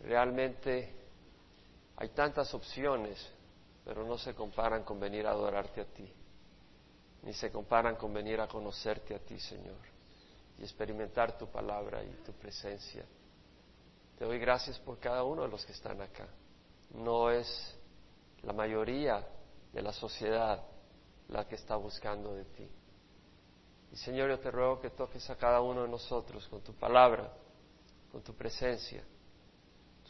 realmente hay tantas opciones, pero no se comparan con venir a adorarte a ti, ni se comparan con venir a conocerte a ti, Señor, y experimentar tu palabra y tu presencia. Te doy gracias por cada uno de los que están acá. No es la mayoría de la sociedad la que está buscando de ti. Y Señor, yo te ruego que toques a cada uno de nosotros con tu palabra, con tu presencia.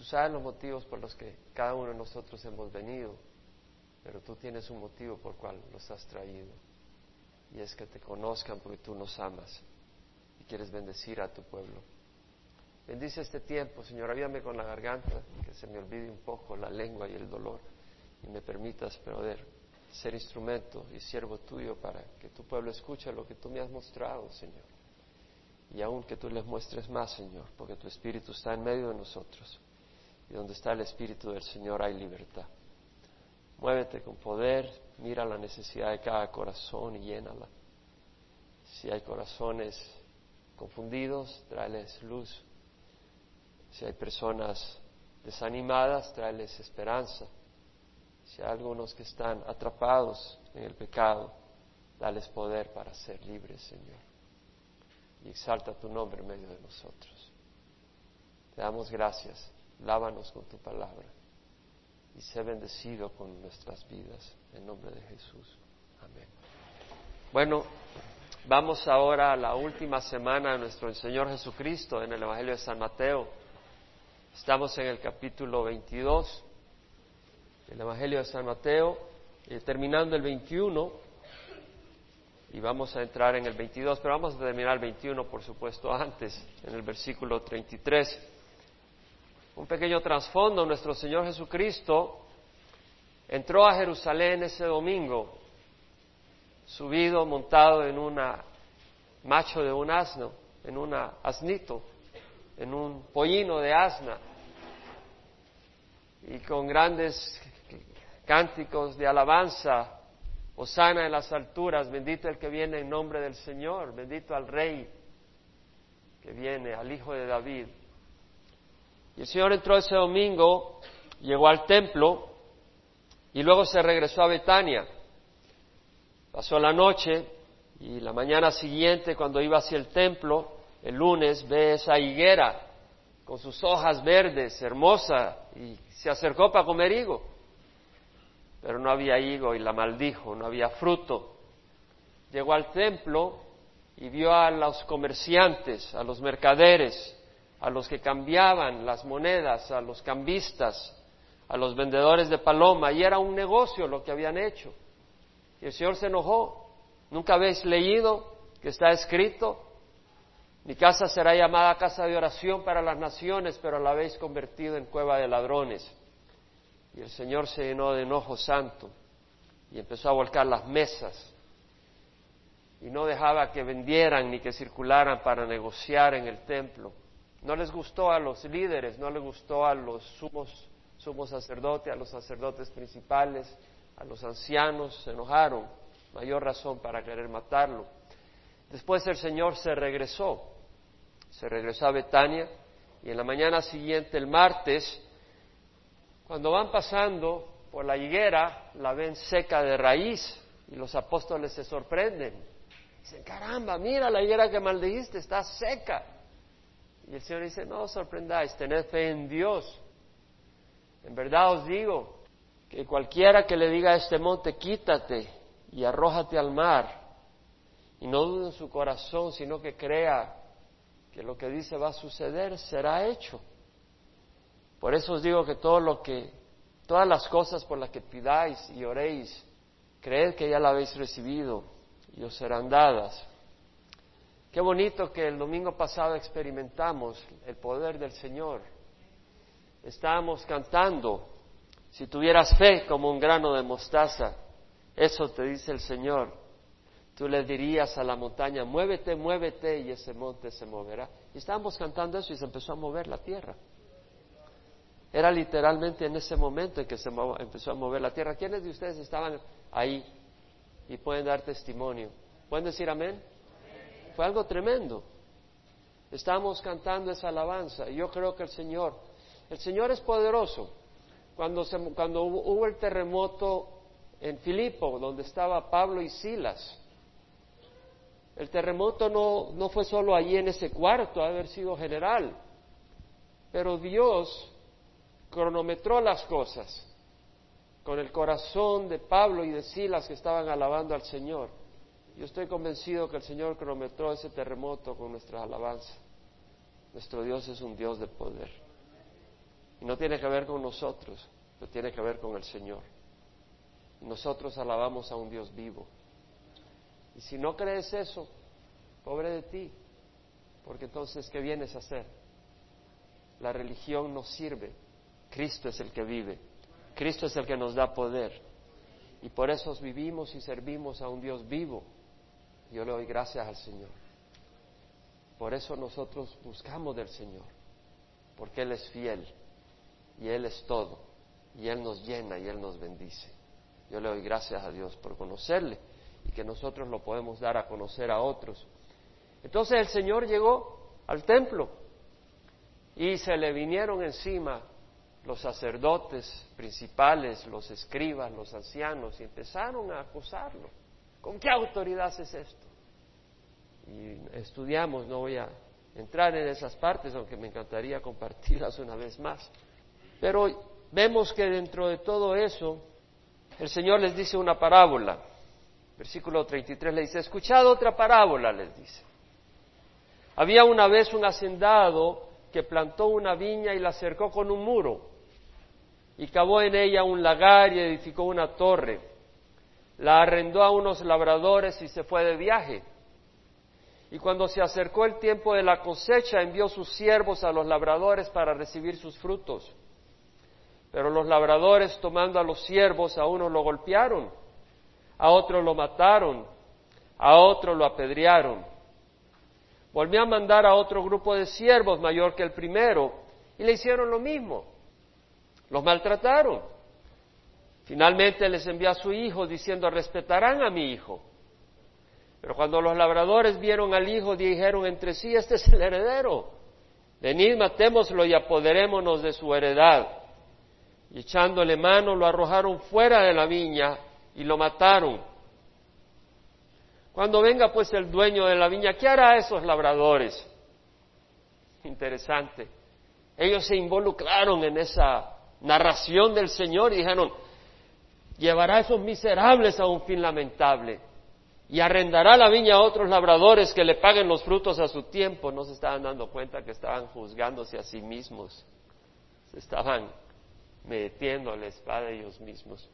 Tú sabes los motivos por los que cada uno de nosotros hemos venido, pero tú tienes un motivo por el cual los has traído. Y es que te conozcan porque tú nos amas y quieres bendecir a tu pueblo. Bendice este tiempo, Señor, ayúdame con la garganta, que se me olvide un poco la lengua y el dolor y me permitas poder ser instrumento y siervo tuyo para que tu pueblo escuche lo que tú me has mostrado, Señor. Y aún que tú les muestres más, Señor, porque tu Espíritu está en medio de nosotros. Y donde está el Espíritu del Señor hay libertad. Muévete con poder, mira la necesidad de cada corazón y llénala. Si hay corazones confundidos, tráeles luz. Si hay personas desanimadas, tráeles esperanza. Si hay algunos que están atrapados en el pecado, dales poder para ser libres, Señor. Y exalta tu nombre en medio de nosotros. Te damos gracias. Lávanos con tu palabra. Y sé bendecido con nuestras vidas. En nombre de Jesús. Amén. Bueno, vamos ahora a la última semana de nuestro Señor Jesucristo en el Evangelio de San Mateo. Estamos en el capítulo 22 el Evangelio de San Mateo, eh, terminando el 21, y vamos a entrar en el 22, pero vamos a terminar el 21, por supuesto, antes, en el versículo 33. Un pequeño trasfondo, nuestro Señor Jesucristo entró a Jerusalén ese domingo, subido, montado en un macho de un asno, en un asnito, en un pollino de asna, y con grandes cánticos de alabanza, Osana en las alturas, bendito el que viene en nombre del Señor, bendito al Rey que viene, al Hijo de David. El Señor entró ese domingo, llegó al templo y luego se regresó a Betania. Pasó la noche y la mañana siguiente, cuando iba hacia el templo, el lunes, ve esa higuera con sus hojas verdes, hermosa, y se acercó para comer higo pero no había higo y la maldijo, no había fruto. Llegó al templo y vio a los comerciantes, a los mercaderes, a los que cambiaban las monedas, a los cambistas, a los vendedores de paloma, y era un negocio lo que habían hecho. Y el Señor se enojó. ¿Nunca habéis leído que está escrito? Mi casa será llamada casa de oración para las naciones, pero la habéis convertido en cueva de ladrones. Y el Señor se llenó de enojo santo y empezó a volcar las mesas y no dejaba que vendieran ni que circularan para negociar en el templo. No les gustó a los líderes, no les gustó a los sumos, sumos sacerdotes, a los sacerdotes principales, a los ancianos, se enojaron, mayor razón para querer matarlo. Después el Señor se regresó, se regresó a Betania y en la mañana siguiente, el martes, cuando van pasando por la higuera, la ven seca de raíz y los apóstoles se sorprenden. Dicen, caramba, mira la higuera que maldijiste, está seca. Y el Señor dice, no os sorprendáis, tened fe en Dios. En verdad os digo que cualquiera que le diga a este monte, quítate y arrójate al mar, y no dude en su corazón, sino que crea que lo que dice va a suceder, será hecho. Por eso os digo que todo lo que, todas las cosas por las que pidáis y oréis, creed que ya la habéis recibido y os serán dadas. Qué bonito que el domingo pasado experimentamos el poder del Señor. Estábamos cantando, si tuvieras fe como un grano de mostaza, eso te dice el Señor. Tú le dirías a la montaña, muévete, muévete, y ese monte se moverá. Y estábamos cantando eso y se empezó a mover la tierra. Era literalmente en ese momento en que se empezó a mover la tierra. ¿Quiénes de ustedes estaban ahí y pueden dar testimonio? ¿Pueden decir amén? Algo tremendo. Estábamos cantando esa alabanza y yo creo que el Señor El Señor es poderoso. Cuando, cuando hubo, el terremoto en Filipo, donde estaba Pablo y Silas, el terremoto no, no fue solo allí en ese cuarto, ha haber sido general, pero Dios cronometró las cosas con el corazón de Pablo y de Silas que estaban alabando al Señor. Yo estoy convencido que el Señor cronometró ese terremoto con nuestra alabanza. Nuestro Dios es un Dios de poder. Y no tiene que ver con nosotros, pero tiene que ver con el Señor. nosotros alabamos a un Dios vivo. Y si no crees eso, pobre de ti, porque entonces, ¿qué vienes a hacer? La religión no sirve, Cristo es el que vive, Cristo es el que nos da poder. Y por eso vivimos y servimos a un Dios vivo. Yo le doy gracias al Señor. Por eso nosotros buscamos del Señor, porque Él es fiel y Él es todo, y Él nos llena y Él nos bendice. Yo le doy gracias a Dios por conocerle y que nosotros lo podemos dar a conocer a otros. Entonces el Señor llegó al templo y se le vinieron encima los sacerdotes principales, los escribas, los ancianos, y empezaron a acusarlo. ¿Con qué autoridad haces esto? Y estudiamos, no voy a entrar en esas partes, aunque me encantaría compartirlas una vez más. Pero vemos que dentro de todo eso, el Señor les dice una parábola. Versículo 33 le dice, escuchad otra parábola, les dice. Había una vez un hacendado que plantó una viña y la cercó con un muro, y cavó en ella un lagar y edificó una torre. La arrendó a unos labradores y se fue de viaje. Y cuando se acercó el tiempo de la cosecha, envió sus siervos a los labradores para recibir sus frutos. Pero los labradores, tomando a los siervos, a uno lo golpearon, a otro lo mataron, a otro lo apedrearon. Volvió a mandar a otro grupo de siervos mayor que el primero y le hicieron lo mismo. Los maltrataron. Finalmente les envió a su hijo diciendo, respetarán a mi hijo. Pero cuando los labradores vieron al hijo, dijeron entre sí, este es el heredero. Venid, matémoslo y apoderémonos de su heredad. Y echándole mano, lo arrojaron fuera de la viña y lo mataron. Cuando venga pues el dueño de la viña, ¿qué hará a esos labradores? Interesante. Ellos se involucraron en esa narración del Señor y dijeron, llevará a esos miserables a un fin lamentable y arrendará la viña a otros labradores que le paguen los frutos a su tiempo. No se estaban dando cuenta que estaban juzgándose a sí mismos, se estaban metiendo la espada ellos mismos.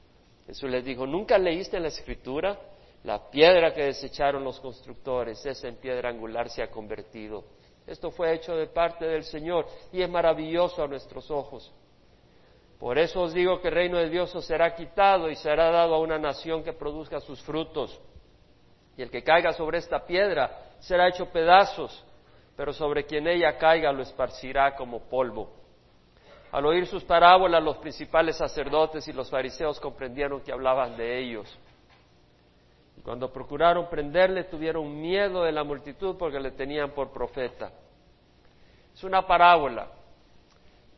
Jesús les dijo, ¿nunca leíste en la escritura? La piedra que desecharon los constructores, esa en piedra angular se ha convertido. Esto fue hecho de parte del Señor y es maravilloso a nuestros ojos. Por eso os digo que el reino de Dios os será quitado y será dado a una nación que produzca sus frutos. Y el que caiga sobre esta piedra será hecho pedazos, pero sobre quien ella caiga lo esparcirá como polvo. Al oír sus parábolas, los principales sacerdotes y los fariseos comprendieron que hablaban de ellos. Y cuando procuraron prenderle, tuvieron miedo de la multitud porque le tenían por profeta. Es una parábola.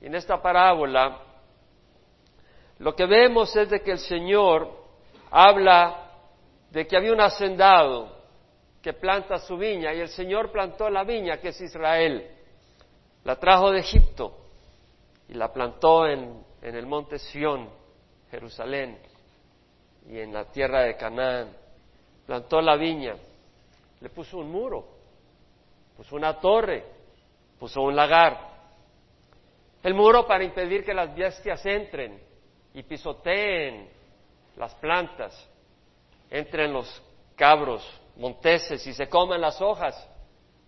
Y en esta parábola lo que vemos es de que el Señor habla de que había un hacendado que planta su viña y el Señor plantó la viña que es Israel. La trajo de Egipto y la plantó en, en el monte Sión, Jerusalén, y en la tierra de Canaán. Plantó la viña, le puso un muro, puso una torre, puso un lagar. El muro para impedir que las bestias entren y pisoteen las plantas, entren los cabros monteses y se coman las hojas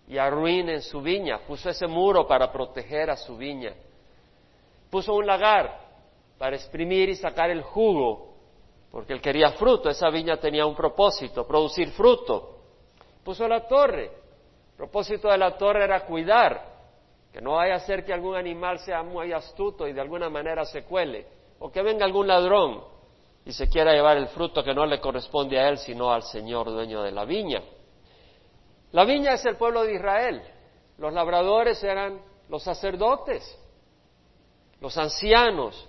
y arruinen su viña. Puso ese muro para proteger a su viña. Puso un lagar para exprimir y sacar el jugo, porque él quería fruto. Esa viña tenía un propósito, producir fruto. Puso la torre. El propósito de la torre era cuidar, que no vaya a ser que algún animal sea muy astuto y de alguna manera se cuele o que venga algún ladrón y se quiera llevar el fruto que no le corresponde a él, sino al Señor dueño de la viña. La viña es el pueblo de Israel, los labradores eran los sacerdotes. los ancianos.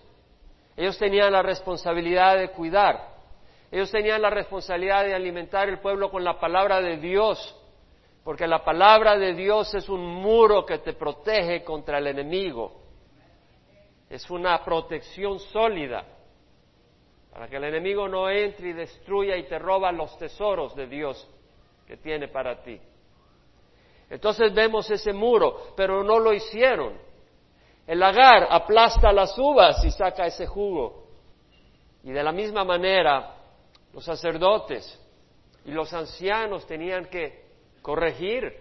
Ellos tenían la responsabilidad de cuidar. Ellos tenían la responsabilidad de alimentar el pueblo con la palabra de Dios, porque la palabra de Dios es un muro que te protege contra el enemigo. Es una protección sólida para que el enemigo no entre y destruya y te roba los tesoros de Dios que tiene para ti. Entonces vemos ese muro, pero no lo hicieron. El lagar aplasta las uvas y saca ese jugo. Y de la misma manera, los sacerdotes y los ancianos tenían que corregir,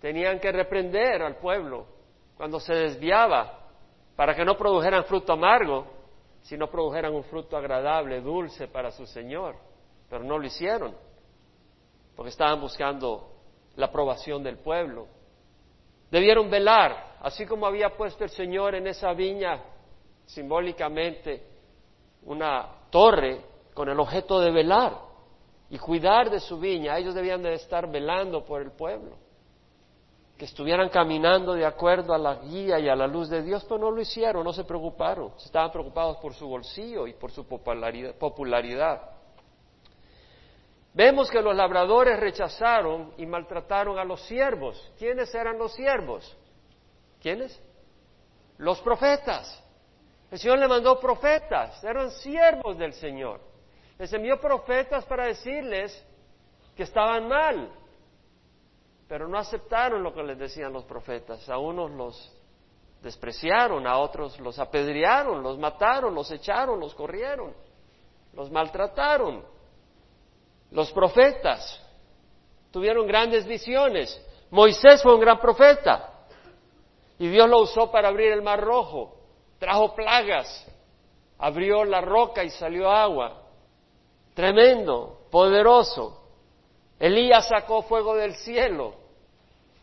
tenían que reprender al pueblo cuando se desviaba para que no produjeran fruto amargo, sino produjeran un fruto agradable, dulce para su Señor. Pero no lo hicieron, porque estaban buscando la aprobación del pueblo. Debieron velar, así como había puesto el Señor en esa viña simbólicamente una torre con el objeto de velar y cuidar de su viña. Ellos debían de estar velando por el pueblo, que estuvieran caminando de acuerdo a la guía y a la luz de Dios, pero no lo hicieron, no se preocuparon, estaban preocupados por su bolsillo y por su popularidad. Vemos que los labradores rechazaron y maltrataron a los siervos. ¿Quiénes eran los siervos? ¿Quiénes? Los profetas. El Señor le mandó profetas, eran siervos del Señor. Les envió profetas para decirles que estaban mal, pero no aceptaron lo que les decían los profetas. A unos los despreciaron, a otros los apedrearon, los mataron, los echaron, los corrieron, los maltrataron. Los profetas tuvieron grandes visiones. Moisés fue un gran profeta y Dios lo usó para abrir el mar rojo. Trajo plagas, abrió la roca y salió agua. Tremendo, poderoso. Elías sacó fuego del cielo,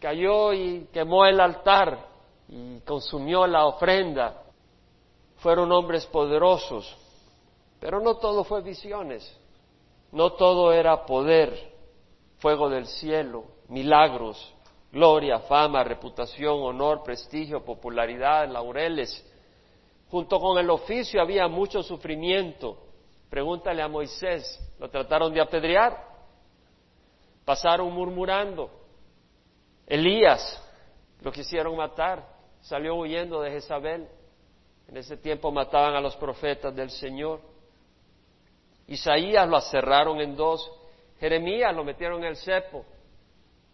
cayó y quemó el altar y consumió la ofrenda. Fueron hombres poderosos, pero no todo fue visiones. No todo era poder, fuego del cielo, milagros, gloria, fama, reputación, honor, prestigio, popularidad, laureles. Junto con el oficio había mucho sufrimiento. Pregúntale a Moisés, ¿lo trataron de apedrear? Pasaron murmurando. Elías, lo quisieron matar, salió huyendo de Jezabel. En ese tiempo mataban a los profetas del Señor. Isaías lo cerraron en dos. Jeremías lo metieron en el cepo.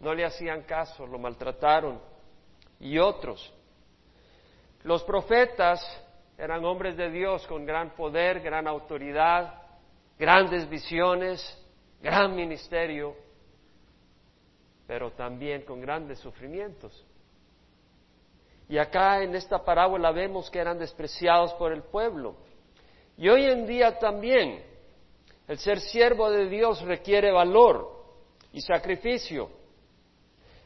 No le hacían caso, lo maltrataron. Y otros. Los profetas eran hombres de Dios con gran poder, gran autoridad, grandes visiones, gran ministerio, pero también con grandes sufrimientos. Y acá en esta parábola vemos que eran despreciados por el pueblo. Y hoy en día también el ser siervo de Dios requiere valor y sacrificio,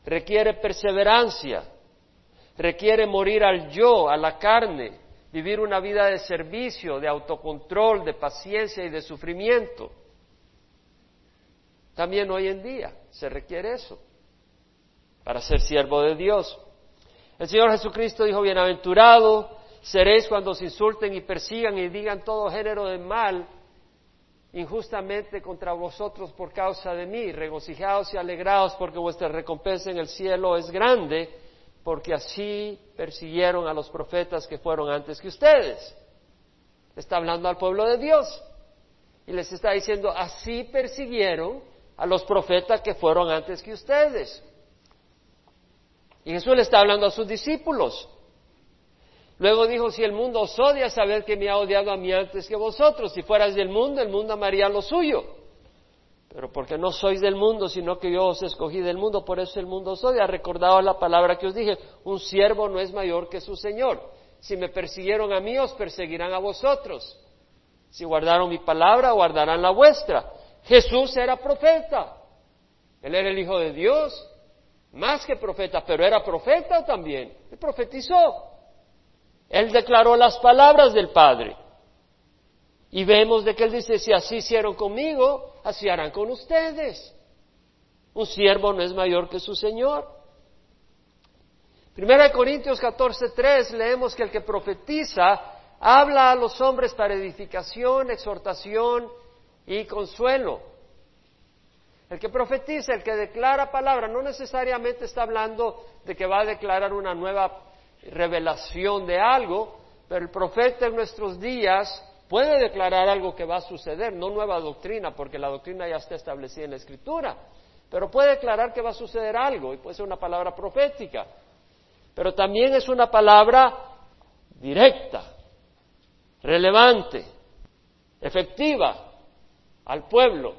requiere perseverancia, requiere morir al yo, a la carne, vivir una vida de servicio, de autocontrol, de paciencia y de sufrimiento. También hoy en día se requiere eso para ser siervo de Dios. El Señor Jesucristo dijo, bienaventurado seréis cuando os insulten y persigan y digan todo género de mal injustamente contra vosotros por causa de mí. Regocijaos y alegraos porque vuestra recompensa en el cielo es grande, porque así persiguieron a los profetas que fueron antes que ustedes. Está hablando al pueblo de Dios y les está diciendo, así persiguieron a los profetas que fueron antes que ustedes. Y Jesús le está hablando a sus discípulos. Luego dijo, si el mundo os odia, sabed que me ha odiado a mí antes que vosotros. Si fueras del mundo, el mundo amaría lo suyo. Pero porque no sois del mundo, sino que yo os escogí del mundo, por eso el mundo os odia. Recordado la palabra que os dije, un siervo no es mayor que su Señor. Si me persiguieron a mí, os perseguirán a vosotros. Si guardaron mi palabra, guardarán la vuestra. Jesús era profeta. Él era el Hijo de Dios, más que profeta, pero era profeta también. Él profetizó. Él declaró las palabras del Padre. Y vemos de que Él dice, si así hicieron conmigo, así harán con ustedes. Un siervo no es mayor que su Señor. Primera de Corintios 14:3 leemos que el que profetiza habla a los hombres para edificación, exhortación y consuelo. El que profetiza, el que declara palabra, no necesariamente está hablando de que va a declarar una nueva revelación de algo, pero el profeta en nuestros días puede declarar algo que va a suceder, no nueva doctrina, porque la doctrina ya está establecida en la Escritura, pero puede declarar que va a suceder algo y puede ser una palabra profética, pero también es una palabra directa, relevante, efectiva al pueblo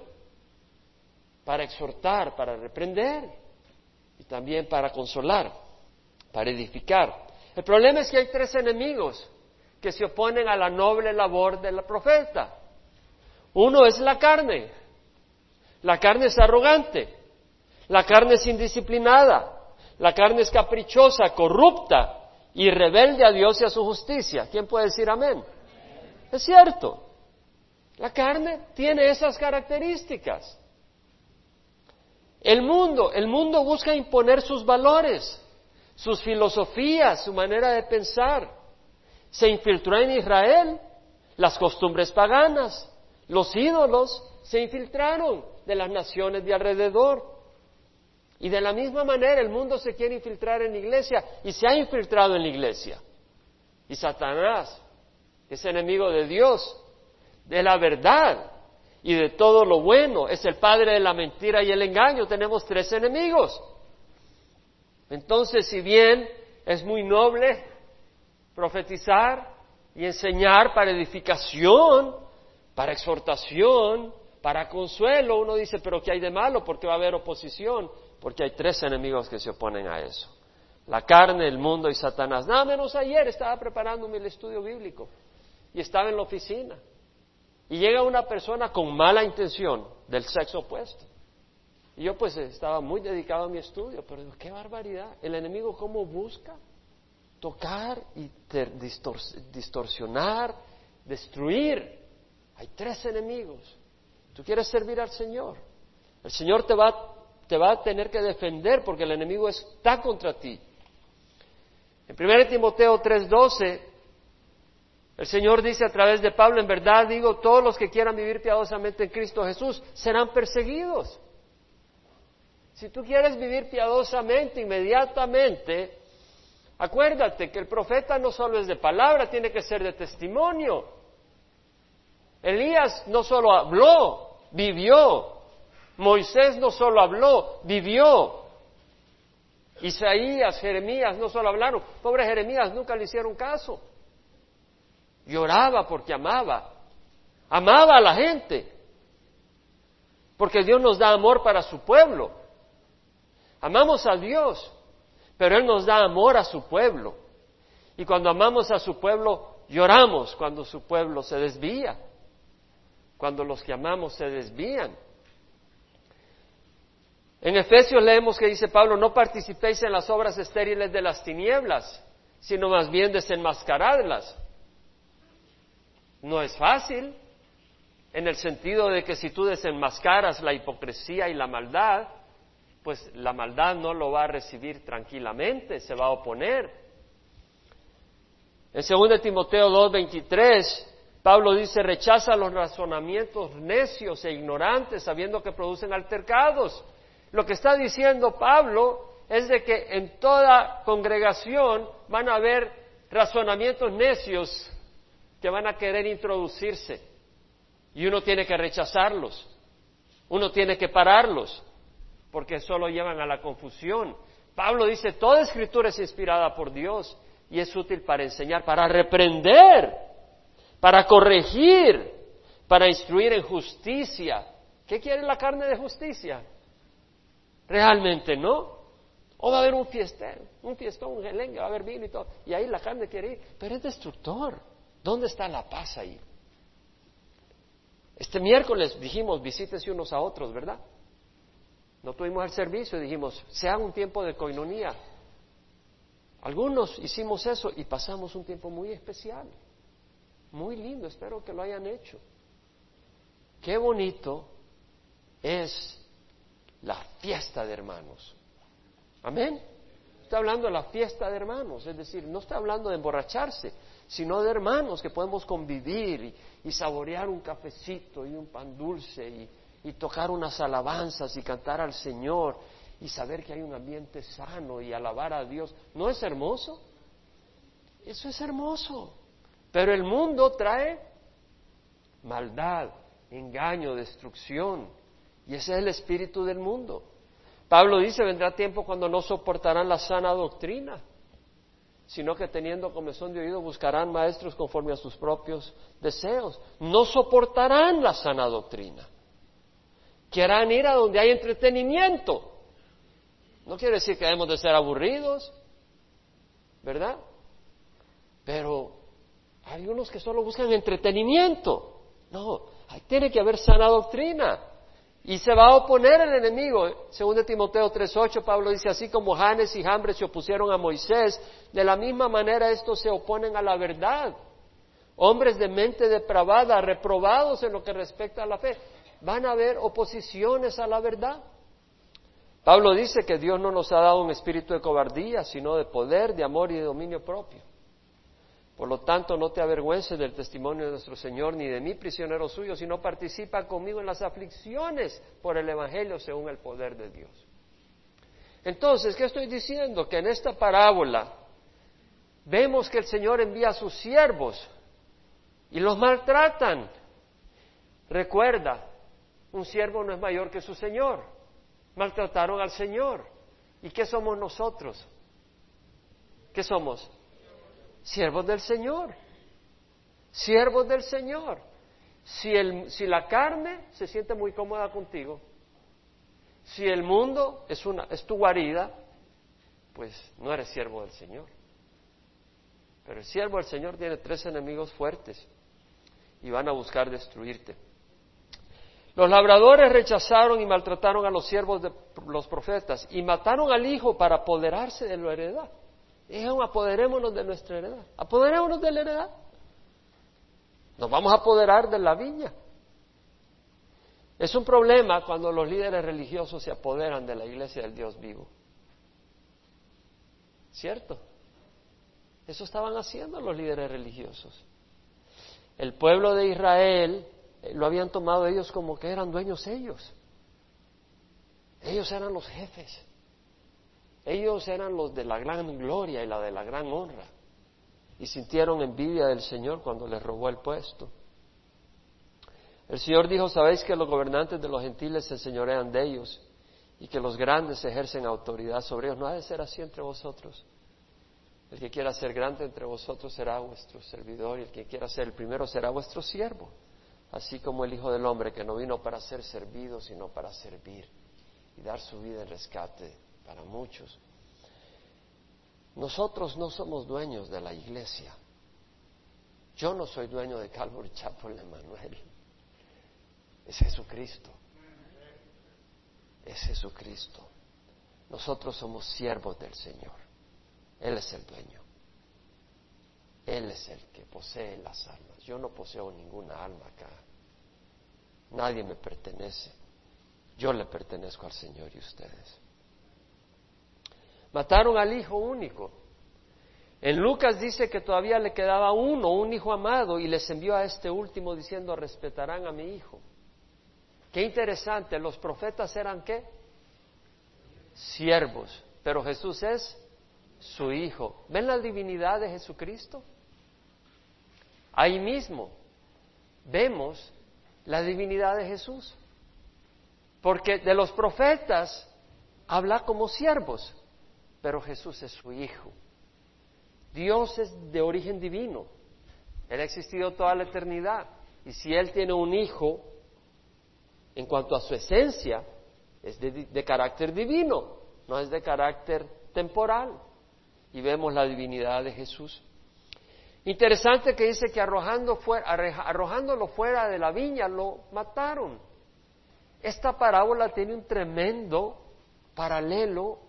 para exhortar, para reprender y también para consolar, para edificar. El problema es que hay tres enemigos que se oponen a la noble labor del profeta. Uno es la carne. La carne es arrogante. La carne es indisciplinada. La carne es caprichosa, corrupta y rebelde a Dios y a su justicia. ¿Quién puede decir amén? Es cierto. La carne tiene esas características. El mundo, el mundo busca imponer sus valores, sus filosofías, su manera de pensar se infiltró en Israel las costumbres paganas, los ídolos se infiltraron de las naciones de alrededor. Y de la misma manera el mundo se quiere infiltrar en la iglesia y se ha infiltrado en la iglesia. Y Satanás es enemigo de Dios, de la verdad y de todo lo bueno. Es el padre de la mentira y el engaño. Tenemos tres enemigos. Entonces, si bien es muy noble profetizar y enseñar para edificación, para exhortación, para consuelo. Uno dice, pero ¿qué hay de malo? Porque va a haber oposición, porque hay tres enemigos que se oponen a eso. La carne, el mundo y Satanás. Nada menos ayer estaba preparándome el estudio bíblico y estaba en la oficina. Y llega una persona con mala intención del sexo opuesto. Y yo pues estaba muy dedicado a mi estudio, pero qué barbaridad. El enemigo cómo busca tocar y distorsionar, destruir. Hay tres enemigos. Tú quieres servir al Señor. El Señor te va, te va a tener que defender porque el enemigo está contra ti. En 1 Timoteo 3:12, el Señor dice a través de Pablo, en verdad digo, todos los que quieran vivir piadosamente en Cristo Jesús serán perseguidos. Si tú quieres vivir piadosamente, inmediatamente Acuérdate que el profeta no solo es de palabra, tiene que ser de testimonio. Elías no solo habló, vivió. Moisés no solo habló, vivió. Isaías, Jeremías no solo hablaron. Pobre Jeremías, nunca le hicieron caso. Lloraba porque amaba. Amaba a la gente. Porque Dios nos da amor para su pueblo. Amamos a Dios. Pero Él nos da amor a su pueblo. Y cuando amamos a su pueblo, lloramos cuando su pueblo se desvía, cuando los que amamos se desvían. En Efesios leemos que dice Pablo, no participéis en las obras estériles de las tinieblas, sino más bien desenmascaradlas. No es fácil, en el sentido de que si tú desenmascaras la hipocresía y la maldad, pues la maldad no lo va a recibir tranquilamente, se va a oponer. En 2 Timoteo 2:23, Pablo dice, rechaza los razonamientos necios e ignorantes, sabiendo que producen altercados. Lo que está diciendo Pablo es de que en toda congregación van a haber razonamientos necios que van a querer introducirse y uno tiene que rechazarlos, uno tiene que pararlos porque solo llevan a la confusión. Pablo dice, toda escritura es inspirada por Dios y es útil para enseñar, para reprender, para corregir, para instruir en justicia. ¿Qué quiere la carne de justicia? Realmente no. O va a haber un fiestero, un fiestón, un gelengue, va a haber vino y todo. Y ahí la carne quiere ir, pero es destructor. ¿Dónde está la paz ahí? Este miércoles dijimos, visítense unos a otros, ¿verdad? No tuvimos el servicio y dijimos, sea un tiempo de coinonía. Algunos hicimos eso y pasamos un tiempo muy especial, muy lindo, espero que lo hayan hecho. Qué bonito es la fiesta de hermanos. Amén. Está hablando de la fiesta de hermanos, es decir, no está hablando de emborracharse, sino de hermanos que podemos convivir y, saborear un cafecito y un pan dulce y, y tocar unas alabanzas y cantar al Señor y saber que hay un ambiente sano y alabar a Dios. ¿No es hermoso? Eso es hermoso. Pero el mundo trae maldad, engaño, destrucción. Y ese es el espíritu del mundo. Pablo dice, vendrá tiempo cuando no soportarán la sana doctrina, sino que teniendo comezón de oído buscarán maestros conforme a sus propios deseos. No soportarán la sana doctrina. Querrán ir a donde hay entretenimiento. No quiere decir que debemos de ser aburridos, ¿verdad? Pero hay unos que solo buscan entretenimiento. No, tiene que haber sana doctrina. Y se va a oponer el enemigo. Según de Timoteo 3.8, Pablo dice, así como Janes y Jambres se opusieron a Moisés, de la misma manera estos se oponen a la verdad. Hombres de mente depravada, reprobados en lo que respecta a la fe. Van a haber oposiciones a la verdad. Pablo dice que Dios no nos ha dado un espíritu de cobardía, sino de poder, de amor y de dominio propio. Por lo tanto, no te avergüences del testimonio de nuestro Señor ni de mí, prisionero suyo, sino participa conmigo en las aflicciones por el Evangelio según el poder de Dios. Entonces, ¿qué estoy diciendo? Que en esta parábola vemos que el Señor envía a sus siervos y los maltratan. Recuerda, un siervo no es mayor que su Señor. Maltrataron al Señor. ¿Y qué somos nosotros? ¿Qué somos? Siervos del Señor. Siervos del Señor. Si, el, si la carne se siente muy cómoda contigo, si el mundo es, una, es tu guarida, pues no eres siervo del Señor. Pero el siervo del Señor tiene tres enemigos fuertes y van a buscar destruirte. Los labradores rechazaron y maltrataron a los siervos de los profetas y mataron al hijo para apoderarse de la heredad. Dijeron, apoderémonos de nuestra heredad. Apoderémonos de la heredad. Nos vamos a apoderar de la viña. Es un problema cuando los líderes religiosos se apoderan de la iglesia del Dios vivo. ¿Cierto? Eso estaban haciendo los líderes religiosos. El pueblo de Israel eh, lo habían tomado ellos como que eran dueños ellos. Ellos eran los jefes. Ellos eran los de la gran gloria y la de la gran honra. Y sintieron envidia del Señor cuando les robó el puesto. El Señor dijo, sabéis que los gobernantes de los gentiles se señorean de ellos y que los grandes ejercen autoridad sobre ellos. No ha de ser así entre vosotros. El que quiera ser grande entre vosotros será vuestro servidor y el que quiera ser el primero será vuestro siervo. Así como el Hijo del Hombre que no vino para ser servido, sino para servir y dar su vida en rescate para muchos. Nosotros no somos dueños de la iglesia. Yo no soy dueño de Calvary Chapel Emanuel. Es Jesucristo. Es Jesucristo. Nosotros somos siervos del Señor. Él es el dueño. Él es el que posee las almas. Yo no poseo ninguna alma acá. Nadie me pertenece. Yo le pertenezco al Señor y ustedes. Mataron al hijo único. En Lucas dice que todavía le quedaba uno, un hijo amado, y les envió a este último diciendo, respetarán a mi hijo. Qué interesante, los profetas eran qué? Siervos, pero Jesús es su hijo. ¿Ven la divinidad de Jesucristo? Ahí mismo vemos la divinidad de Jesús. Porque de los profetas habla como siervos, pero Jesús es su Hijo. Dios es de origen divino. Él ha existido toda la eternidad. Y si Él tiene un Hijo, en cuanto a su esencia, es de, carácter divino, no es de carácter temporal. Y vemos la divinidad de Jesús. Interesante que dice que arrojando arrojándolo fuera de la viña lo mataron. Esta parábola tiene un tremendo paralelo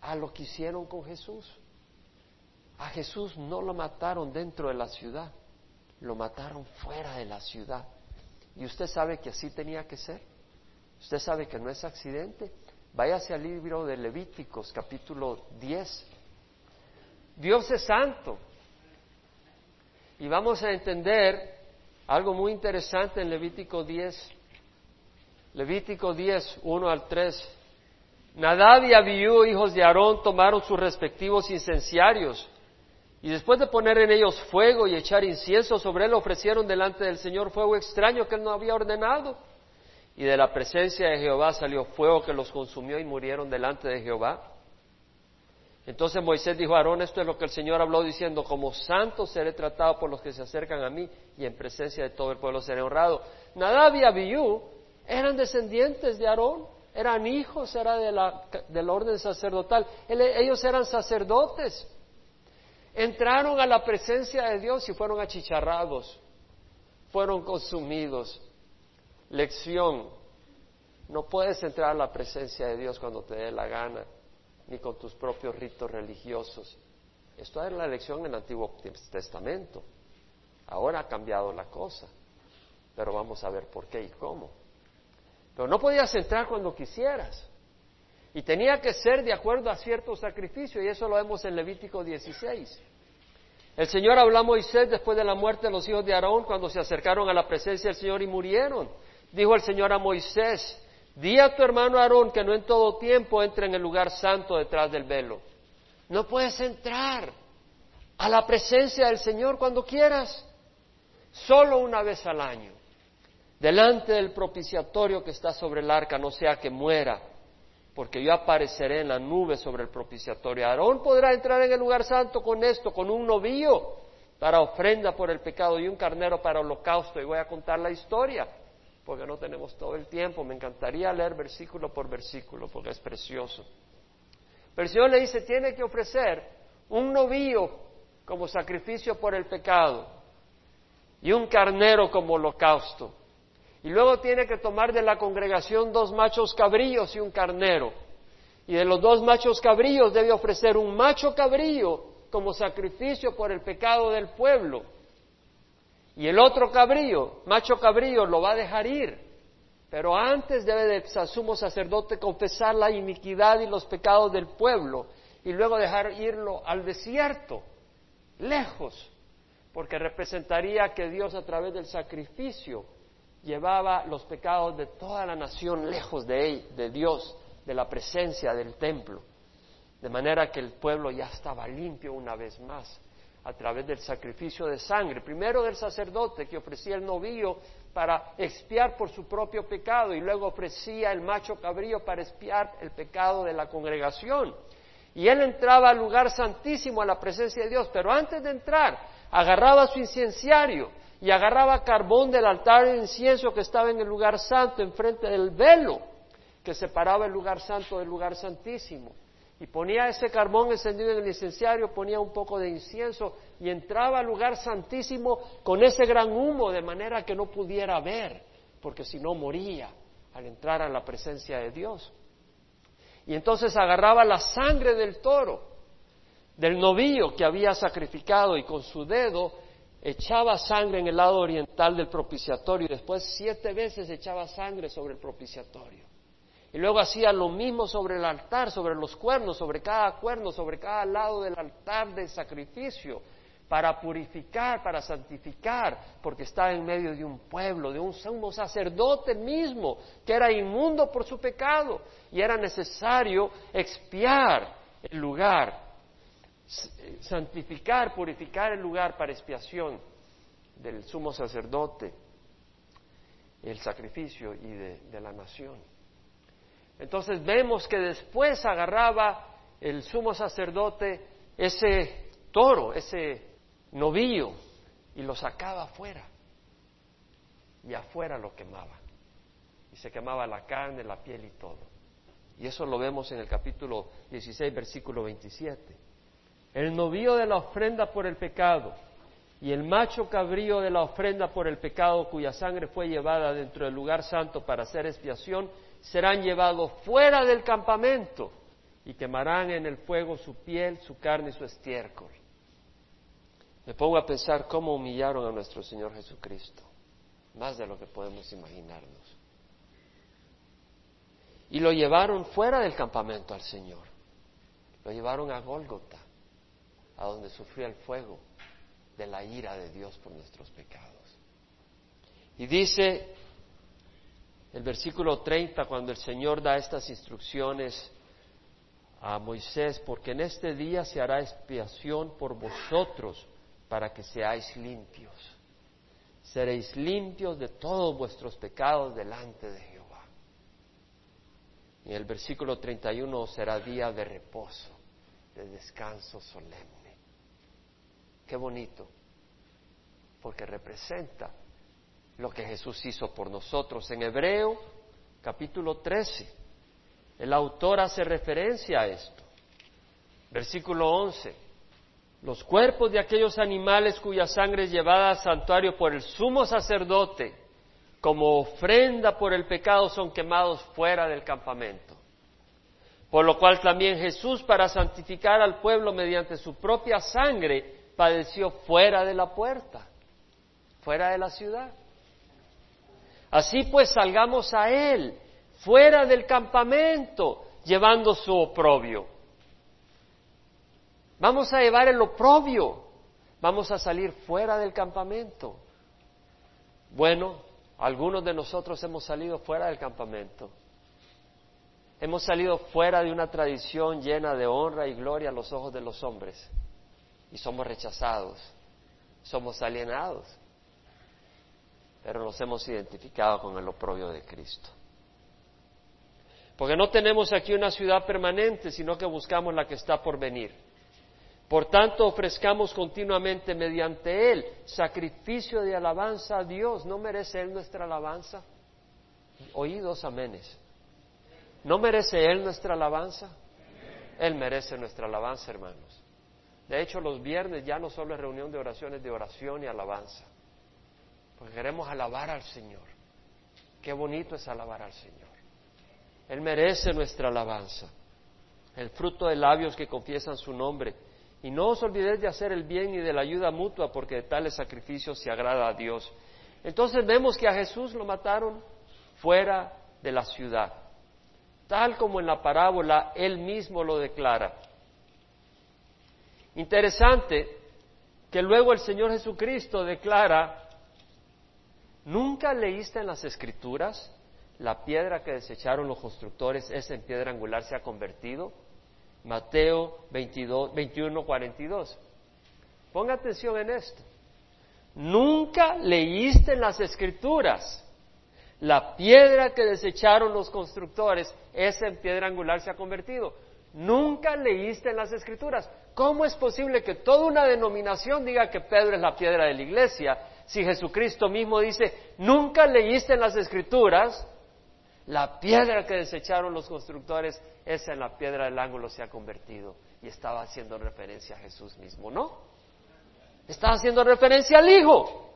a lo que hicieron con Jesús. A Jesús no lo mataron dentro de la ciudad, lo mataron fuera de la ciudad. Y usted sabe que así tenía que ser. Usted sabe que no es accidente. Váyase al libro de Levíticos, capítulo 10. Dios es santo. Y vamos a entender algo muy interesante en Levítico 10. Levítico 10, 1 al 3. Nadab y Abiú, hijos de Aarón, tomaron sus respectivos incenciarios y después de poner en ellos fuego y echar incienso sobre él, ofrecieron delante del Señor fuego extraño que él no había ordenado. Y de la presencia de Jehová salió fuego que los consumió y murieron delante de Jehová. Entonces Moisés dijo a Aarón, esto es lo que el Señor habló diciendo, como santo seré tratado por los que se acercan a mí y en presencia de todo el pueblo seré honrado. Nadab y Abiú eran descendientes de Aarón, eran hijos, era de la, del orden sacerdotal, ellos eran sacerdotes. Entraron a la presencia de Dios y fueron achicharrados, fueron consumidos. Lección, no puedes entrar a la presencia de Dios cuando te dé la gana, ni con tus propios ritos religiosos. Esto era la lección en el Antiguo Testamento. Ahora ha cambiado la cosa, pero vamos a ver por qué y cómo. Pero no podías entrar cuando quisieras. Y tenía que ser de acuerdo a cierto sacrificio, y eso lo vemos en Levítico 16. El Señor habló a Moisés después de la muerte de los hijos de Aarón, cuando se acercaron a la presencia del Señor y murieron. Dijo el Señor a Moisés, di a tu hermano Aarón que no en todo tiempo entre en el lugar santo detrás del velo. No puedes entrar a la presencia del Señor cuando quieras, solo una vez al año, delante del propiciatorio que está sobre el arca, no sea que muera porque yo apareceré en la nube sobre el propiciatorio. Aarón podrá entrar en el lugar santo con esto, con un novillo para ofrenda por el pecado y un carnero para holocausto. Y voy a contar la historia, porque no tenemos todo el tiempo. Me encantaría leer versículo por versículo, porque es precioso. Pero el Señor le dice, tiene que ofrecer un novillo como sacrificio por el pecado y un carnero como holocausto. Y luego tiene que tomar de la congregación dos machos cabrillos y un carnero. Y de los dos machos cabrillos debe ofrecer un macho cabrillo como sacrificio por el pecado del pueblo. Y el otro cabrillo, macho cabrillo, lo va a dejar ir. Pero antes debe de sumo sacerdote confesar la iniquidad y los pecados del pueblo y luego dejar irlo al desierto, lejos, porque representaría que Dios a través del sacrificio llevaba los pecados de toda la nación lejos de, él, de Dios, de la presencia del templo. De manera que el pueblo ya estaba limpio una vez más a través del sacrificio de sangre, primero del sacerdote que ofrecía el novillo para expiar por su propio pecado y luego ofrecía el macho cabrío para expiar el pecado de la congregación. Y él entraba al lugar santísimo a la presencia de Dios, pero antes de entrar agarraba su incenciario y agarraba carbón del altar de incienso que estaba en el lugar santo, enfrente del velo que separaba el lugar santo del lugar santísimo. Y ponía ese carbón encendido en el incenciario, ponía un poco de incienso y entraba al lugar santísimo con ese gran humo de manera que no pudiera ver, porque si no moría al entrar a la presencia de Dios. Y entonces agarraba la sangre del toro, del novillo que había sacrificado y con su dedo echaba sangre en el lado oriental del propiciatorio y después siete veces echaba sangre sobre el propiciatorio. Y luego hacía lo mismo sobre el altar, sobre los cuernos, sobre cada cuerno, sobre cada lado del altar de sacrificio, para purificar, para santificar, porque estaba en medio de un pueblo, de un sacerdote mismo, que era inmundo por su pecado, y era necesario expiar el lugar santificar, purificar el lugar para expiación del sumo sacerdote, el sacrificio y de, la nación. Entonces vemos que después agarraba el sumo sacerdote ese toro, ese novillo, y lo sacaba afuera. Y afuera lo quemaba. Y se quemaba la carne, la piel y todo. Y eso lo vemos en el capítulo 16, versículo 27 el novío de la ofrenda por el pecado y el macho cabrío de la ofrenda por el pecado cuya sangre fue llevada dentro del lugar santo para hacer expiación, serán llevados fuera del campamento y quemarán en el fuego su piel, su carne y su estiércol. Me pongo a pensar cómo humillaron a nuestro Señor Jesucristo, más de lo que podemos imaginarnos. Y lo llevaron fuera del campamento al Señor. Lo llevaron a Gólgota, a donde sufrió el fuego de la ira de Dios por nuestros pecados. Y dice el versículo 30, cuando el Señor da estas instrucciones a Moisés, porque en este día se hará expiación por vosotros para que seáis limpios. Seréis limpios de todos vuestros pecados delante de Jehová. Y el versículo 31 será día de reposo, de descanso solemne. Qué bonito, porque representa lo que Jesús hizo por nosotros. En Hebreo, capítulo 13, el autor hace referencia a esto. Versículo 11. Los cuerpos de aquellos animales cuya sangre es llevada al santuario por el sumo sacerdote como ofrenda por el pecado son quemados fuera del campamento. Por lo cual también Jesús, para santificar al pueblo mediante su propia sangre, padeció fuera de la puerta, fuera de la ciudad. Así pues salgamos a Él fuera del campamento llevando su oprobio. Vamos a llevar el oprobio, vamos a salir fuera del campamento. Bueno, algunos de nosotros hemos salido fuera del campamento. Hemos salido fuera de una tradición llena de honra y gloria a los ojos de los hombres. Y somos rechazados, somos alienados. Pero nos hemos identificado con el oprobio de Cristo. Porque no tenemos aquí una ciudad permanente, sino que buscamos la que está por venir. Por tanto, ofrezcamos continuamente mediante Él sacrificio de alabanza a Dios. ¿No merece Él nuestra alabanza? Oí dos amenes. ¿No merece Él nuestra alabanza? Él merece nuestra alabanza, hermanos. De hecho, los viernes ya no solo es reunión de oraciones, de oración y alabanza. Porque queremos alabar al Señor. Qué bonito es alabar al Señor. Él merece nuestra alabanza, el fruto de labios que confiesan su nombre. Y no os olvidéis de hacer el bien y de la ayuda mutua, porque de tales sacrificios se agrada a Dios. Entonces vemos que a Jesús lo mataron fuera de la ciudad, tal como en la parábola él mismo lo declara. Interesante que luego el Señor Jesucristo declara, ¿nunca leíste en las Escrituras la piedra que desecharon los constructores, es en piedra angular se ha convertido. Mateo 22, 21, 42. Ponga atención en esto. Nunca leíste en las escrituras la piedra que desecharon los constructores, esa en piedra angular se ha convertido. Nunca leíste en las escrituras. ¿Cómo es posible que toda una denominación diga que Pedro es la piedra de la iglesia si Jesucristo mismo dice, nunca leíste en las escrituras la piedra que desecharon los constructores, esa en la piedra del ángulo se ha convertido. Y estaba haciendo referencia a Jesús mismo, ¿no? Estaba haciendo referencia al Hijo.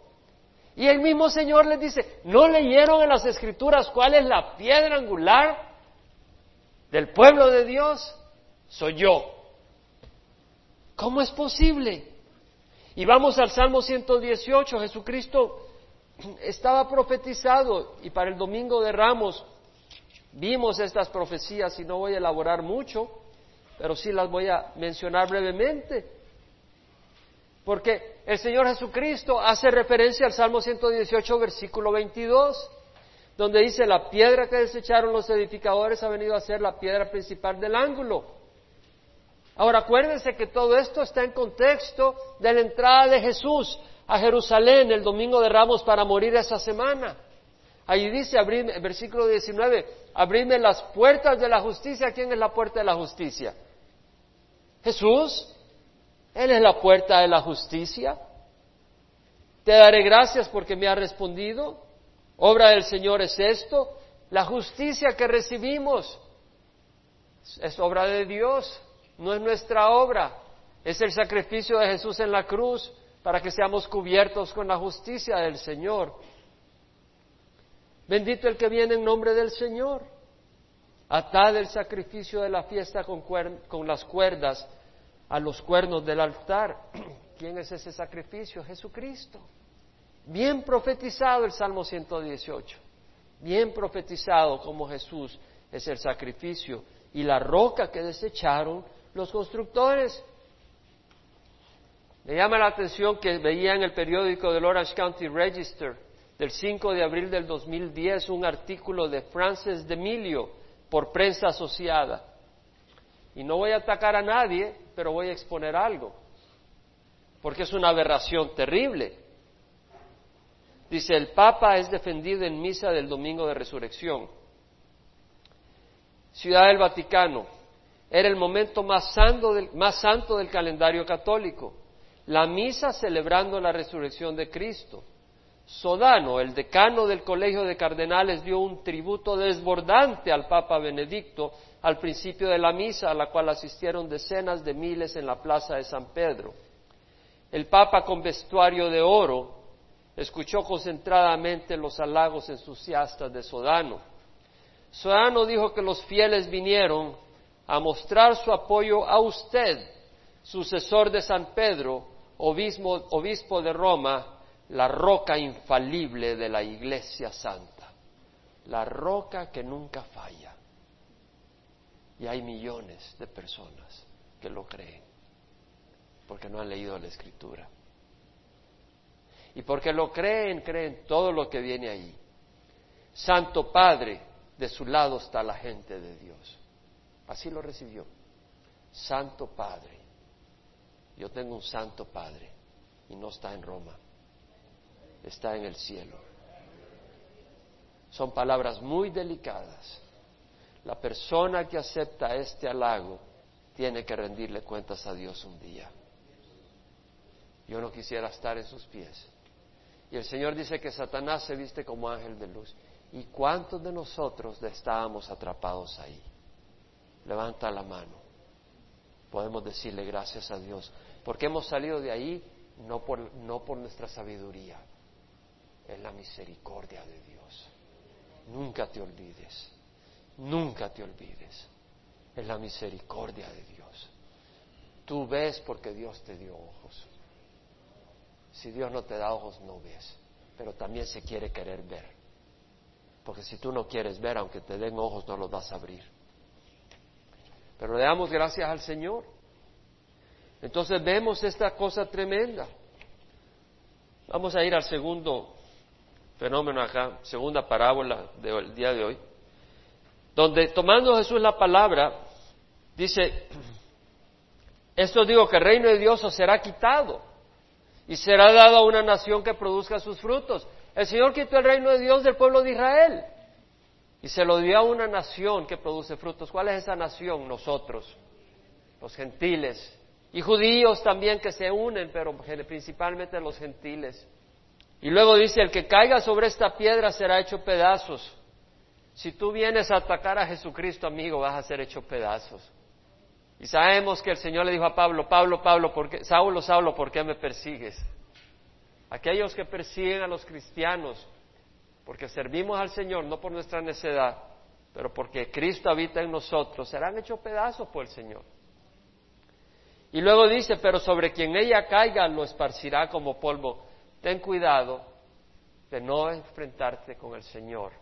Y el mismo Señor les dice, ¿no leyeron en las Escrituras cuál es la piedra angular del pueblo de Dios? Soy yo. ¿Cómo es posible? Y vamos al Salmo 118, Jesucristo estaba profetizado y para el domingo de Ramos Vimos estas profecías y no voy a elaborar mucho, pero sí las voy a mencionar brevemente. Porque el Señor Jesucristo hace referencia al Salmo 118, versículo 22, donde dice, la piedra que desecharon los edificadores ha venido a ser la piedra principal del ángulo. Ahora acuérdense que todo esto está en contexto de la entrada de Jesús a Jerusalén el domingo de Ramos para morir esa semana. Ahí dice, abrirme, versículo 19, abrirme las puertas de la justicia. ¿Quién es la puerta de la justicia? Jesús. Él es la puerta de la justicia. Te daré gracias porque me ha respondido. Obra del Señor es esto. La justicia que recibimos es obra de Dios, no es nuestra obra. Es el sacrificio de Jesús en la cruz para que seamos cubiertos con la justicia del Señor. Bendito el que viene en nombre del Señor. Atad el sacrificio de la fiesta con, las cuerdas a los cuernos del altar. ¿Quién es ese sacrificio? Jesucristo. Bien profetizado el Salmo 118. Bien profetizado como Jesús es el sacrificio y la roca que desecharon los constructores. Me llama la atención que veía en el periódico del Orange County Register del 5 de abril del 2010 un artículo de Frances D'Emilio por prensa asociada. Y no voy a atacar a nadie, pero voy a exponer algo, porque es una aberración terrible. Dice, el Papa es defendido en misa del Domingo de Resurrección. Ciudad del Vaticano, era el momento más santo del, más santo del calendario católico la misa celebrando la resurrección de Cristo. Sodano, el decano del Colegio de Cardenales, dio un tributo desbordante al Papa Benedicto al principio de la misa, a la cual asistieron decenas de miles en la plaza de San Pedro. El Papa, con vestuario de oro, escuchó concentradamente los halagos entusiastas de Sodano. Sodano dijo que los fieles vinieron a mostrar su apoyo a usted, sucesor de San Pedro, obispo, de Roma, la roca infalible de la Iglesia Santa, la roca que nunca falla. Y hay millones de personas que lo creen, porque no han leído la Escritura. Y porque lo creen, creen todo lo que viene ahí. Santo Padre, de su lado está la gente de Dios. Así lo recibió. Santo Padre. Yo tengo un santo Padre y no está en Roma, está en el cielo. Son palabras muy delicadas. La persona que acepta este halago tiene que rendirle cuentas a Dios un día. Yo no quisiera estar en sus pies. Y el Señor dice que Satanás se viste como ángel de luz. ¿Y cuántos de nosotros estábamos atrapados ahí? Levanta la mano podemos decirle gracias a Dios, porque hemos salido de ahí no por, no por nuestra sabiduría, es la misericordia de Dios. Nunca te olvides, nunca te olvides, es la misericordia de Dios. Tú ves porque Dios te dio ojos. Si Dios no te da ojos, no ves, pero también se quiere querer ver. Porque si tú no quieres ver, aunque te den ojos, no los vas a abrir. Pero le damos gracias al Señor. Entonces vemos esta cosa tremenda. Vamos a ir al segundo fenómeno acá, segunda parábola del día de hoy, donde tomando Jesús la palabra, dice, esto digo que el reino de Dios os será quitado y será dado a una nación que produzca sus frutos. El Señor quitó el reino de Dios del pueblo de Israel y se lo dio a una nación que produce frutos. ¿Cuál es esa nación? Nosotros, los gentiles. Y judíos también que se unen, pero principalmente los gentiles. Y luego dice, el que caiga sobre esta piedra será hecho pedazos. Si tú vienes a atacar a Jesucristo, amigo, vas a ser hecho pedazos. Y sabemos que el Señor le dijo a Pablo, Pablo, Pablo, ¿por qué? Saulo, Saulo, ¿por qué me persigues? Aquellos que persiguen a los cristianos porque servimos al Señor no por nuestra necedad, pero porque Cristo habita en nosotros, serán hechos pedazos por el Señor. Y luego dice, pero sobre quien ella caiga lo esparcirá como polvo. Ten cuidado de no enfrentarte con el Señor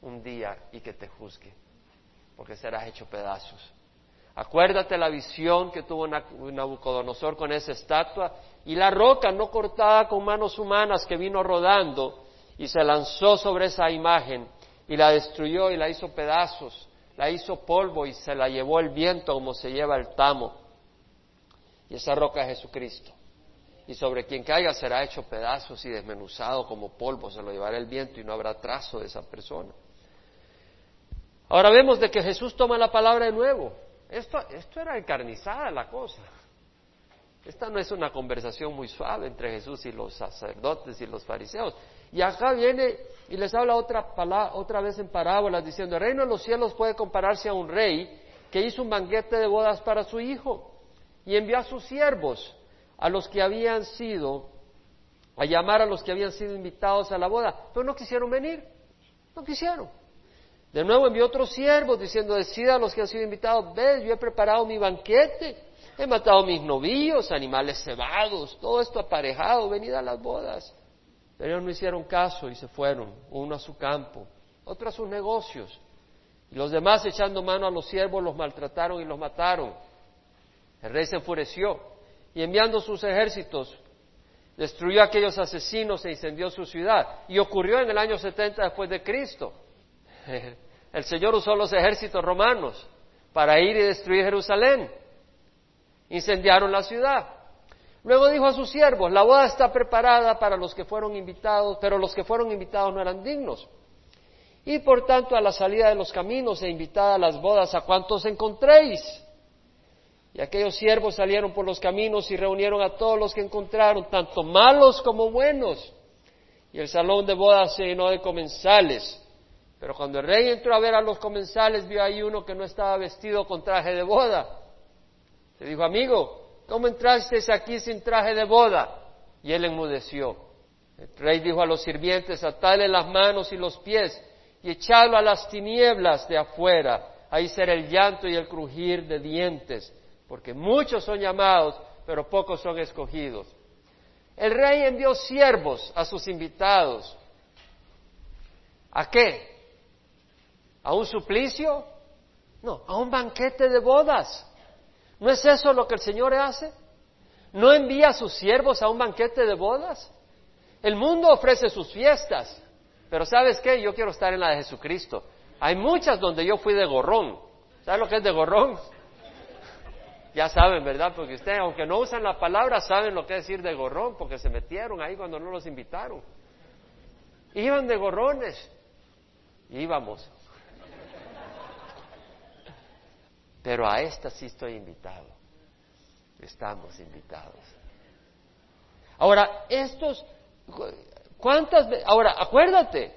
un día y que te juzgue, porque serás hecho pedazos. Acuérdate la visión que tuvo Nabucodonosor con esa estatua y la roca no cortada con manos humanas que vino rodando y se lanzó sobre esa imagen y la destruyó y la hizo pedazos, la hizo polvo y se la llevó el viento como se lleva el tamo. Y esa roca es Jesucristo. Y sobre quien caiga será hecho pedazos y desmenuzado como polvo, se lo llevará el viento y no habrá trazo de esa persona. Ahora vemos de que Jesús toma la palabra de nuevo. Esto, esto era encarnizada la cosa. Esta no es una conversación muy suave entre Jesús y los sacerdotes y los fariseos. Y acá viene y les habla otra, palabra, otra vez en parábolas diciendo, el reino de los cielos puede compararse a un rey que hizo un banquete de bodas para su hijo y envió a sus siervos, a los que habían sido, a llamar a los que habían sido invitados a la boda, pero no quisieron venir, no quisieron. De nuevo envió otros siervos diciendo, decida a los que han sido invitados, ve, yo he preparado mi banquete, he matado mis novillos, animales cebados, todo esto aparejado, venid a las bodas. Pero ellos no hicieron caso y se fueron, uno a su campo, otro a sus negocios. Y los demás, echando mano a los siervos, los maltrataron y los mataron. El rey se enfureció y enviando sus ejércitos, destruyó a aquellos asesinos e incendió su ciudad. Y ocurrió en el año 70 después de Cristo. El Señor usó los ejércitos romanos para ir y destruir Jerusalén. Incendiaron la ciudad. Luego dijo a sus siervos, la boda está preparada para los que fueron invitados, pero los que fueron invitados no eran dignos. Y por tanto a la salida de los caminos e invitada a las bodas a cuantos encontréis. Y aquellos siervos salieron por los caminos y reunieron a todos los que encontraron, tanto malos como buenos. Y el salón de bodas se llenó de comensales. Pero cuando el rey entró a ver a los comensales, vio ahí uno que no estaba vestido con traje de boda. Le dijo, amigo, ¿cómo entraste aquí sin traje de boda? Y él enmudeció. El rey dijo a los sirvientes, atale las manos y los pies y echadlo a las tinieblas de afuera. Ahí será el llanto y el crujir de dientes, porque muchos son llamados, pero pocos son escogidos. El rey envió siervos a sus invitados. ¿A qué? ¿A un suplicio? No, a un banquete de bodas. ¿No es eso lo que el Señor hace? ¿No envía a sus siervos a un banquete de bodas? El mundo ofrece sus fiestas, pero ¿sabes qué? Yo quiero estar en la de Jesucristo. Hay muchas donde yo fui de gorrón. ¿Sabes lo que es de gorrón? Ya saben, ¿verdad? Porque ustedes, aunque no usan la palabra, saben lo que es decir de gorrón, porque se metieron ahí cuando no los invitaron. Iban de gorrones. Íbamos. Pero a esta sí estoy invitado. Estamos invitados. Ahora, estos, ¿cuántas? Ahora, acuérdate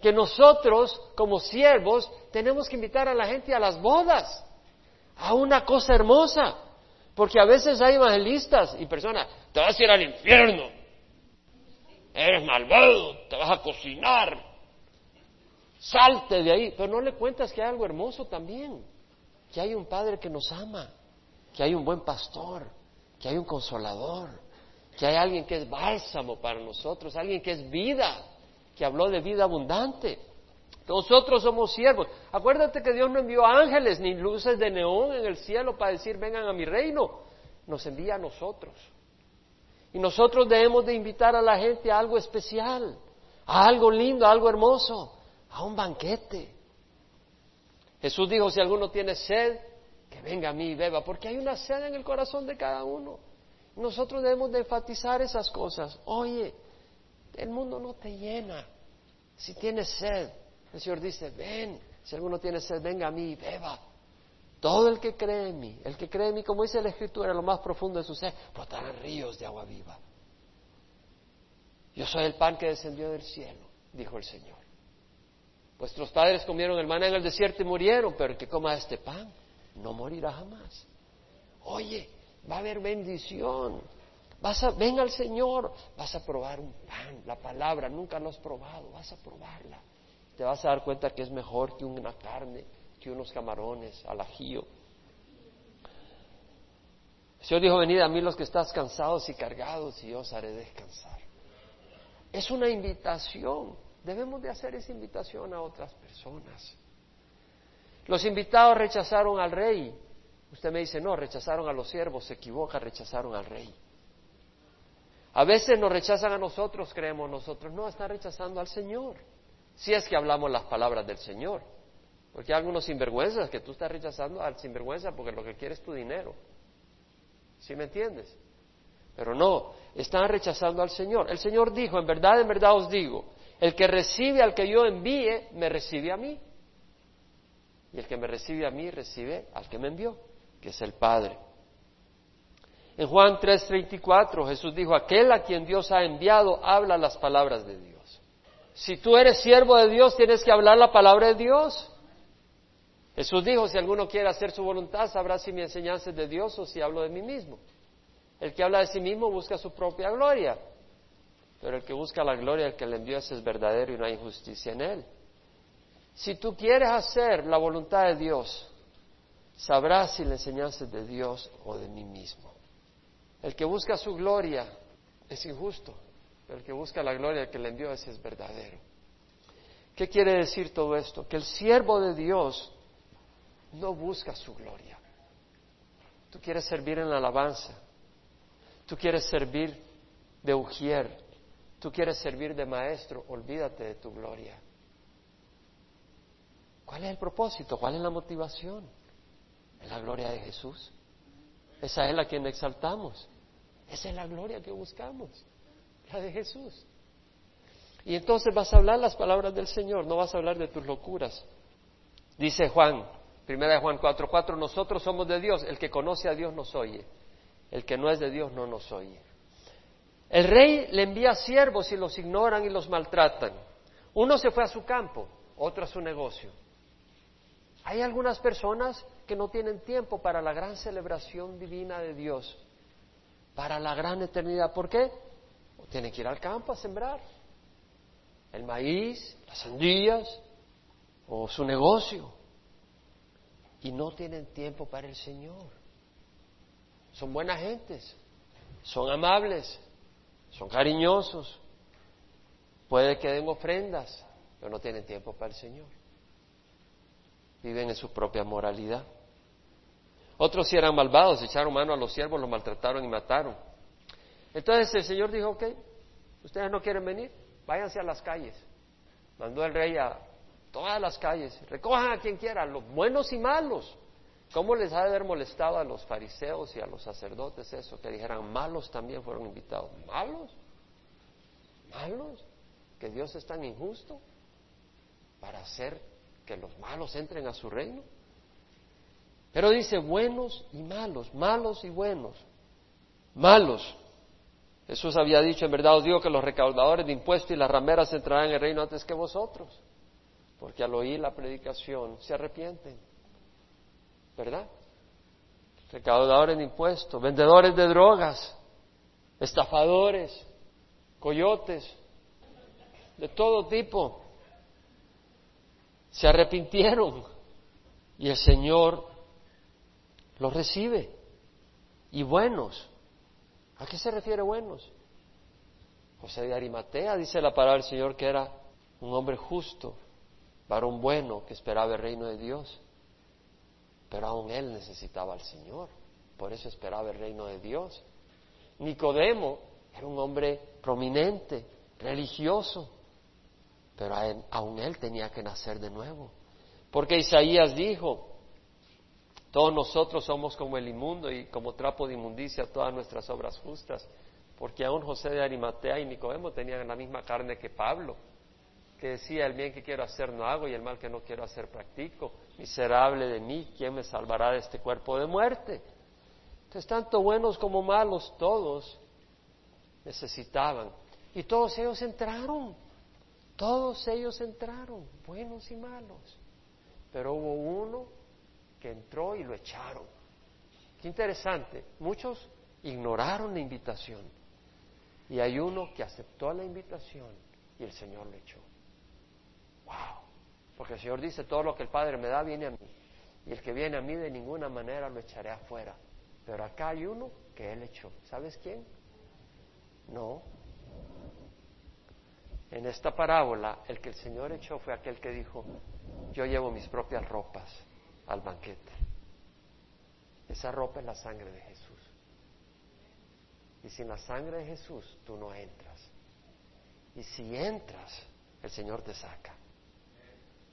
que nosotros, como siervos, tenemos que invitar a la gente a las bodas, a una cosa hermosa. Porque a veces hay evangelistas y personas, te vas a ir al infierno, eres malvado, te vas a cocinar, salte de ahí, pero no le cuentas que hay algo hermoso también que hay un Padre que nos ama, que hay un buen pastor, que hay un consolador, que hay alguien que es bálsamo para nosotros, alguien que es vida, que habló de vida abundante. Nosotros somos siervos. Acuérdate que Dios no envió ángeles ni luces de neón en el cielo para decir vengan a mi reino. Nos envía a nosotros. Y nosotros debemos de invitar a la gente a algo especial, a algo lindo, a algo hermoso, a un banquete. Jesús dijo, si alguno tiene sed, que venga a mí y beba, porque hay una sed en el corazón de cada uno. Nosotros debemos de enfatizar esas cosas. Oye, el mundo no te llena. Si tienes sed, el Señor dice, ven, si alguno tiene sed, venga a mí y beba. Todo el que cree en mí, el que cree en mí, como dice la Escritura, lo más profundo de su sed, brotarán ríos de agua viva. Yo soy el pan que descendió del cielo, dijo el Señor. Vuestros padres comieron el maná en el desierto y murieron, pero el que coma este pan no morirá jamás. Oye, va a haber bendición. Vas a, ven al Señor, vas a probar un pan, la palabra, nunca lo has probado, vas a probarla. Te vas a dar cuenta que es mejor que una carne, que unos camarones al ajío. El Señor dijo, venid a mí los que estás cansados y cargados y yo os haré descansar. Es una invitación. Debemos de hacer esa invitación a otras personas. Los invitados rechazaron al rey. Usted me dice, no, rechazaron a los siervos, se equivoca, rechazaron al rey. A veces nos rechazan a nosotros, creemos nosotros, no, están rechazando al Señor. Si es que hablamos las palabras del Señor. Porque hay algunos sinvergüenzas que tú estás rechazando al sinvergüenza porque lo que quiere es tu dinero. ¿Sí me entiendes? Pero no, están rechazando al Señor. El Señor dijo, en verdad, en verdad os digo, el que recibe al que yo envíe, me recibe a mí. Y el que me recibe a mí, recibe al que me envió, que es el Padre. En Juan 3:34 Jesús dijo, aquel a quien Dios ha enviado habla las palabras de Dios. Si tú eres siervo de Dios, tienes que hablar la palabra de Dios. Jesús dijo, si alguno quiere hacer su voluntad, sabrá si mi enseñanza es de Dios o si hablo de mí mismo. El que habla de sí mismo busca su propia gloria. Pero el que busca la gloria, el que le envió, es verdadero y no hay injusticia en él. Si tú quieres hacer la voluntad de Dios, sabrás si la enseñanza es de Dios o de mí mismo. El que busca su gloria es injusto, pero el que busca la gloria, el que le envió, ese es verdadero. ¿Qué quiere decir todo esto? Que el siervo de Dios no busca su gloria. Tú quieres servir en la alabanza. Tú quieres servir de ujier. Tú quieres servir de maestro. Olvídate de tu gloria. ¿Cuál es el propósito? ¿Cuál es la motivación? Es la gloria de Jesús. Esa es la que exaltamos. Esa es la gloria que buscamos, la de Jesús. Y entonces vas a hablar las palabras del Señor, no vas a hablar de tus locuras. Dice Juan, primera de Juan 4:4, 4, nosotros somos de Dios, el que conoce a Dios nos oye, el que no es de Dios no nos oye. El rey le envía siervos y los ignoran y los maltratan. Uno se fue a su campo, otro a su negocio. Hay algunas personas que no tienen tiempo para la gran celebración divina de Dios, para la gran eternidad. ¿Por qué? tienen que ir al campo a sembrar el maíz, las sandías o su negocio. Y no tienen tiempo para el Señor. Son buenas gentes, son amables, son cariñosos, puede que den ofrendas, pero no tienen tiempo para el Señor viven en su propia moralidad. Otros sí eran malvados, echaron mano a los siervos, los maltrataron y mataron. Entonces el Señor dijo, ok, ustedes no quieren venir, váyanse a las calles. Mandó el rey a todas las calles, recojan a quien quiera, los buenos y malos. ¿Cómo les ha de haber molestado a los fariseos y a los sacerdotes eso? Que dijeran, malos también fueron invitados. ¿Malos? ¿Malos? ¿Que Dios es tan injusto para hacer que los malos entren a su reino. Pero dice buenos y malos, malos y buenos, malos. Jesús había dicho, en verdad os digo que los recaudadores de impuestos y las rameras entrarán en el reino antes que vosotros, porque al oír la predicación se arrepienten, ¿verdad? Recaudadores de impuestos, vendedores de drogas, estafadores, coyotes, de todo tipo se arrepintieron y el Señor los recibe. Y buenos. ¿A qué se refiere buenos? José de Arimatea dice la palabra del Señor que era un hombre justo, varón bueno que esperaba el reino de Dios. Pero aún él necesitaba al Señor, por eso esperaba el reino de Dios. Nicodemo era un hombre prominente, religioso, pero aún él tenía que nacer de nuevo. Porque Isaías dijo, todos nosotros somos como el inmundo y como trapo de inmundicia todas nuestras obras justas, porque aún José de Arimatea y Nicodemo tenían la misma carne que Pablo, que decía, el bien que quiero hacer no hago y el mal que no quiero hacer practico. Miserable de mí, ¿quién me salvará de este cuerpo de muerte? Entonces, tanto buenos como malos, todos necesitaban. Y todos ellos entraron. Todos ellos entraron, buenos y malos, pero hubo uno que entró y lo echaron. Qué interesante, muchos ignoraron la invitación y hay uno que aceptó la invitación y el Señor lo echó. ¡Wow! Porque el Señor dice, todo lo que el Padre me da viene a mí y el que viene a mí de ninguna manera lo echaré afuera. Pero acá hay uno que Él echó. ¿Sabes quién? No, en esta parábola, el que el Señor echó fue aquel que dijo, yo llevo mis propias ropas al banquete. Esa ropa es la sangre de Jesús. Y sin la sangre de Jesús tú no entras. Y si entras, el Señor te saca.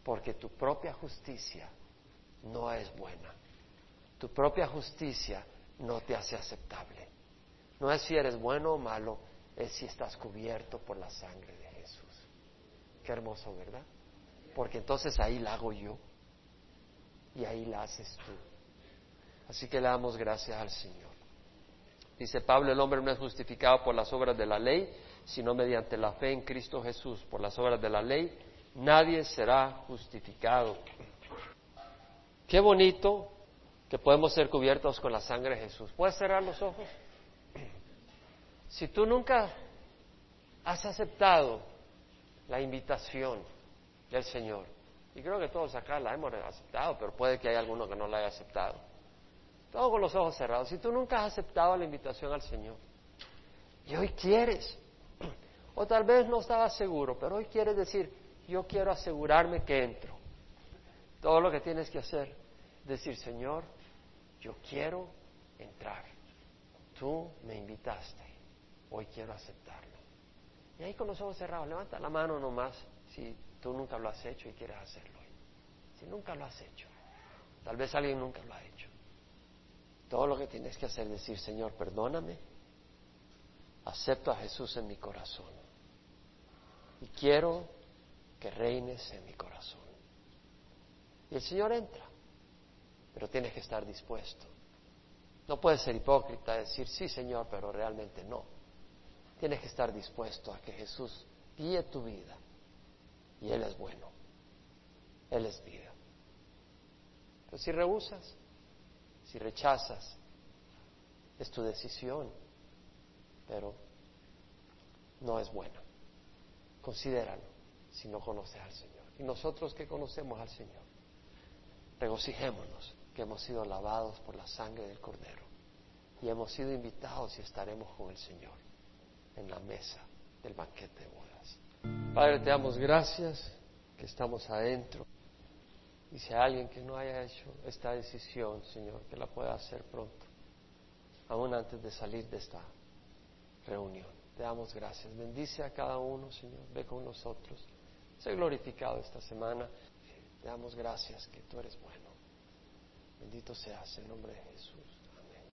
Porque tu propia justicia no es buena. Tu propia justicia no te hace aceptable. No es si eres bueno o malo, es si estás cubierto por la sangre de Qué hermoso, ¿verdad? Porque entonces ahí la hago yo y ahí la haces tú. Así que le damos gracias al Señor. Dice Pablo, el hombre no es justificado por las obras de la ley, sino mediante la fe en Cristo Jesús. Por las obras de la ley nadie será justificado. Qué bonito que podemos ser cubiertos con la sangre de Jesús. ¿Puedes cerrar los ojos? Si tú nunca has aceptado la invitación del Señor. Y creo que todos acá la hemos aceptado, pero puede que haya alguno que no la haya aceptado. Todo con los ojos cerrados. Si tú nunca has aceptado la invitación al Señor y hoy quieres, o tal vez no estabas seguro, pero hoy quieres decir, yo quiero asegurarme que entro. Todo lo que tienes que hacer decir, Señor, yo quiero entrar. Tú me invitaste, hoy quiero aceptarlo. Y ahí con los ojos cerrados, levanta la mano nomás si tú nunca lo has hecho y quieres hacerlo. Si nunca lo has hecho, tal vez alguien nunca lo ha hecho. Todo lo que tienes que hacer es decir, Señor, perdóname, acepto a Jesús en mi corazón y quiero que reines en mi corazón. Y el Señor entra, pero tienes que estar dispuesto. No puedes ser hipócrita, decir sí, Señor, pero realmente no. Tienes que estar dispuesto a que Jesús guíe tu vida y Él es bueno, Él es vida. Pero si rehusas, si rechazas, es tu decisión, pero no es buena. Considéralo si no conoces al Señor. Y nosotros que conocemos al Señor, regocijémonos que hemos sido lavados por la sangre del Cordero y hemos sido invitados y estaremos con el Señor en la mesa del banquete de bodas. Padre, te damos gracias que estamos adentro. Y si hay alguien que no haya hecho esta decisión, Señor, que la pueda hacer pronto, aún antes de salir de esta reunión. Te damos gracias. Bendice a cada uno, Señor. Ve con nosotros. Sé glorificado esta semana. Te damos gracias que tú eres bueno. Bendito seas en nombre de Jesús.